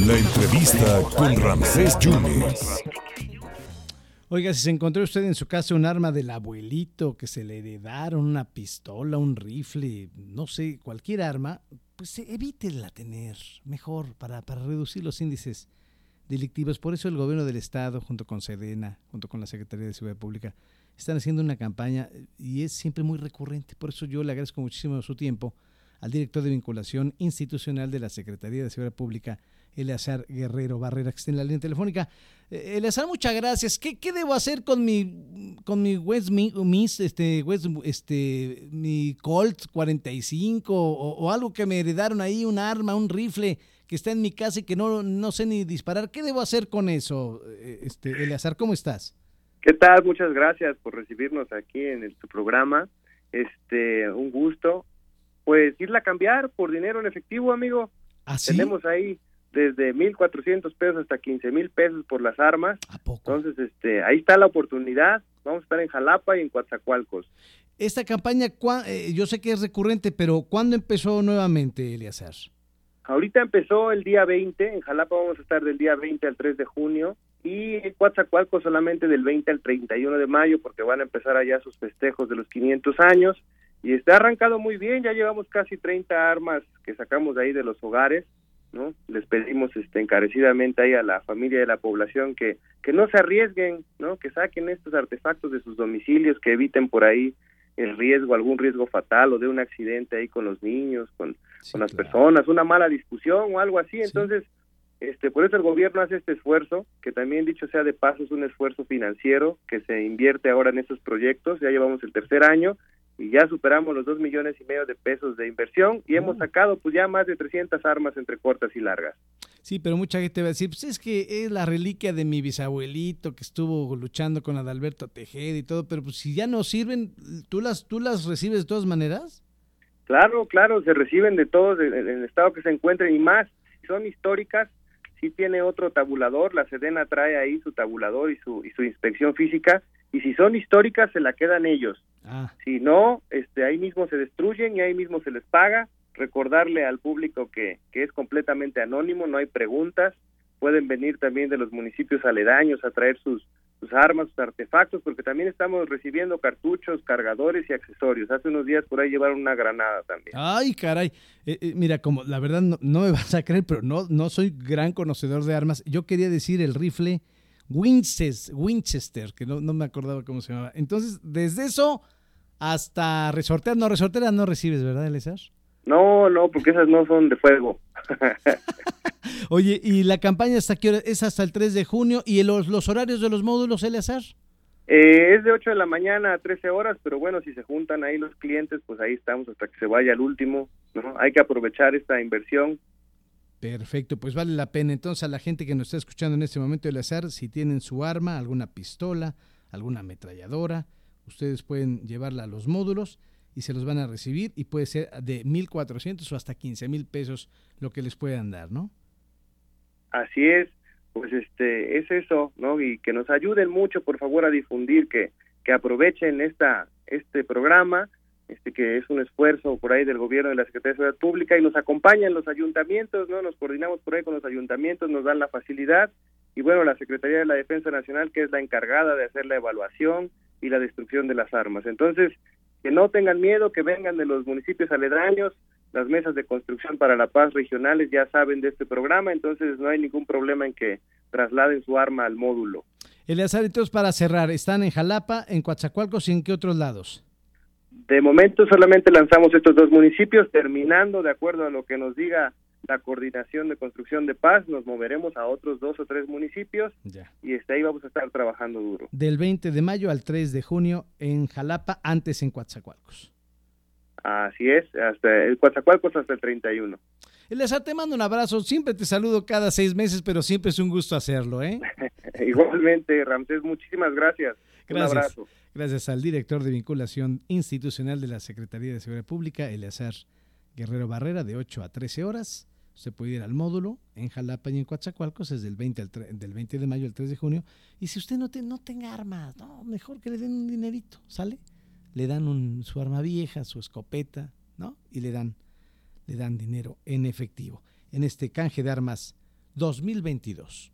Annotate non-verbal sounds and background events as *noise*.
La entrevista con Ramsés Yunes. Oiga, si se encontró usted en su casa un arma del abuelito que se le heredaron, una pistola, un rifle, no sé, cualquier arma, pues evítela tener, mejor, para, para reducir los índices delictivos. Por eso el gobierno del Estado, junto con Sedena, junto con la Secretaría de Seguridad Pública, están haciendo una campaña y es siempre muy recurrente. Por eso yo le agradezco muchísimo su tiempo al director de vinculación institucional de la Secretaría de Seguridad Pública, Eleazar Guerrero Barrera, que está en la línea telefónica. Eh, Eleazar, muchas gracias. ¿Qué, ¿Qué, debo hacer con mi con mi West Miss, este, West, este, mi Colt 45 o, o, algo que me heredaron ahí, un arma, un rifle que está en mi casa y que no, no sé ni disparar? ¿Qué debo hacer con eso, eh, este, Eleazar? ¿Cómo estás? ¿Qué tal? Muchas gracias por recibirnos aquí en tu programa. Este, un gusto pues irla a cambiar por dinero en efectivo, amigo. ¿Ah, sí? Tenemos ahí desde 1.400 pesos hasta 15.000 pesos por las armas. ¿A poco? Entonces, este, ahí está la oportunidad. Vamos a estar en Jalapa y en Coatzacoalcos. Esta campaña, eh, yo sé que es recurrente, pero ¿cuándo empezó nuevamente, Eliazar? Ahorita empezó el día 20, en Jalapa vamos a estar del día 20 al 3 de junio y en Coatzacoalcos solamente del 20 al 31 de mayo porque van a empezar allá sus festejos de los 500 años y está arrancado muy bien, ya llevamos casi 30 armas que sacamos de ahí de los hogares, ¿no? Les pedimos este encarecidamente ahí a la familia de la población que que no se arriesguen, ¿no? Que saquen estos artefactos de sus domicilios, que eviten por ahí el riesgo, algún riesgo fatal o de un accidente ahí con los niños, con, sí, con las claro. personas, una mala discusión o algo así. Sí. Entonces, este, por eso el gobierno hace este esfuerzo, que también dicho sea de paso es un esfuerzo financiero que se invierte ahora en estos proyectos, ya llevamos el tercer año y ya superamos los dos millones y medio de pesos de inversión y hemos sacado pues ya más de 300 armas entre cortas y largas. Sí, pero mucha gente va a decir, pues es que es la reliquia de mi bisabuelito que estuvo luchando con Adalberto Tejeda y todo, pero pues si ya no sirven, ¿tú las, tú las recibes de todas maneras? Claro, claro, se reciben de todos en el estado que se encuentren y más, son históricas, sí tiene otro tabulador, la Sedena trae ahí su tabulador y su, y su inspección física, y si son históricas se la quedan ellos. Ah. Si no, este, ahí mismo se destruyen y ahí mismo se les paga. Recordarle al público que, que es completamente anónimo, no hay preguntas. Pueden venir también de los municipios aledaños a traer sus, sus armas, sus artefactos, porque también estamos recibiendo cartuchos, cargadores y accesorios. Hace unos días por ahí llevaron una granada también. Ay, caray. Eh, eh, mira, como la verdad no, no, me vas a creer, pero no, no soy gran conocedor de armas. Yo quería decir el rifle Winchester, Winchester que no, no, me acordaba cómo se llamaba. Entonces, desde eso hasta resortear, no, resorteras no recibes, ¿verdad, Elezar? No, no, porque esas no son de fuego. *laughs* Oye, ¿y la campaña hasta qué hora? ¿Es hasta el 3 de junio? ¿Y los, los horarios de los módulos, Eleazar? Eh, es de 8 de la mañana a 13 horas, pero bueno, si se juntan ahí los clientes, pues ahí estamos hasta que se vaya el último. ¿no? Hay que aprovechar esta inversión Perfecto, pues vale la pena. Entonces a la gente que nos está escuchando en este momento del azar, si tienen su arma, alguna pistola, alguna ametralladora, ustedes pueden llevarla a los módulos y se los van a recibir y puede ser de 1.400 o hasta 15.000 pesos lo que les puedan dar, ¿no? Así es, pues este es eso, ¿no? Y que nos ayuden mucho, por favor, a difundir, que, que aprovechen esta este programa, este que es un esfuerzo por ahí del gobierno de la Secretaría de Seguridad Pública y nos acompañan los ayuntamientos, ¿no? Nos coordinamos por ahí con los ayuntamientos, nos dan la facilidad y bueno, la Secretaría de la Defensa Nacional que es la encargada de hacer la evaluación y la destrucción de las armas. Entonces, que no tengan miedo, que vengan de los municipios aledaños, las mesas de construcción para la paz regionales ya saben de este programa, entonces no hay ningún problema en que trasladen su arma al módulo. Eleazar, entonces para cerrar, ¿están en Jalapa, en Coatzacoalcos y en qué otros lados? De momento solamente lanzamos estos dos municipios, terminando de acuerdo a lo que nos diga la coordinación de construcción de paz, nos moveremos a otros dos o tres municipios ya. y este, ahí vamos a estar trabajando duro. Del 20 de mayo al 3 de junio en Jalapa, antes en Coatzacoalcos. Así es, hasta el Coatzacoalcos hasta el 31. Elisa, te mando un abrazo, siempre te saludo cada seis meses, pero siempre es un gusto hacerlo, ¿eh? *laughs* Igualmente, Ramsés, muchísimas gracias. Gracias. Un abrazo. Gracias al director de vinculación institucional de la Secretaría de Seguridad Pública, Eleazar Guerrero Barrera, de 8 a 13 horas. Usted puede ir al módulo en Jalapa y en Coatzacoalcos, es del 20, al del 20 de mayo al 3 de junio. Y si usted no, te, no tenga armas, no, mejor que le den un dinerito, ¿sale? Le dan un, su arma vieja, su escopeta, ¿no? Y le dan dan dinero en efectivo en este canje de armas 2022.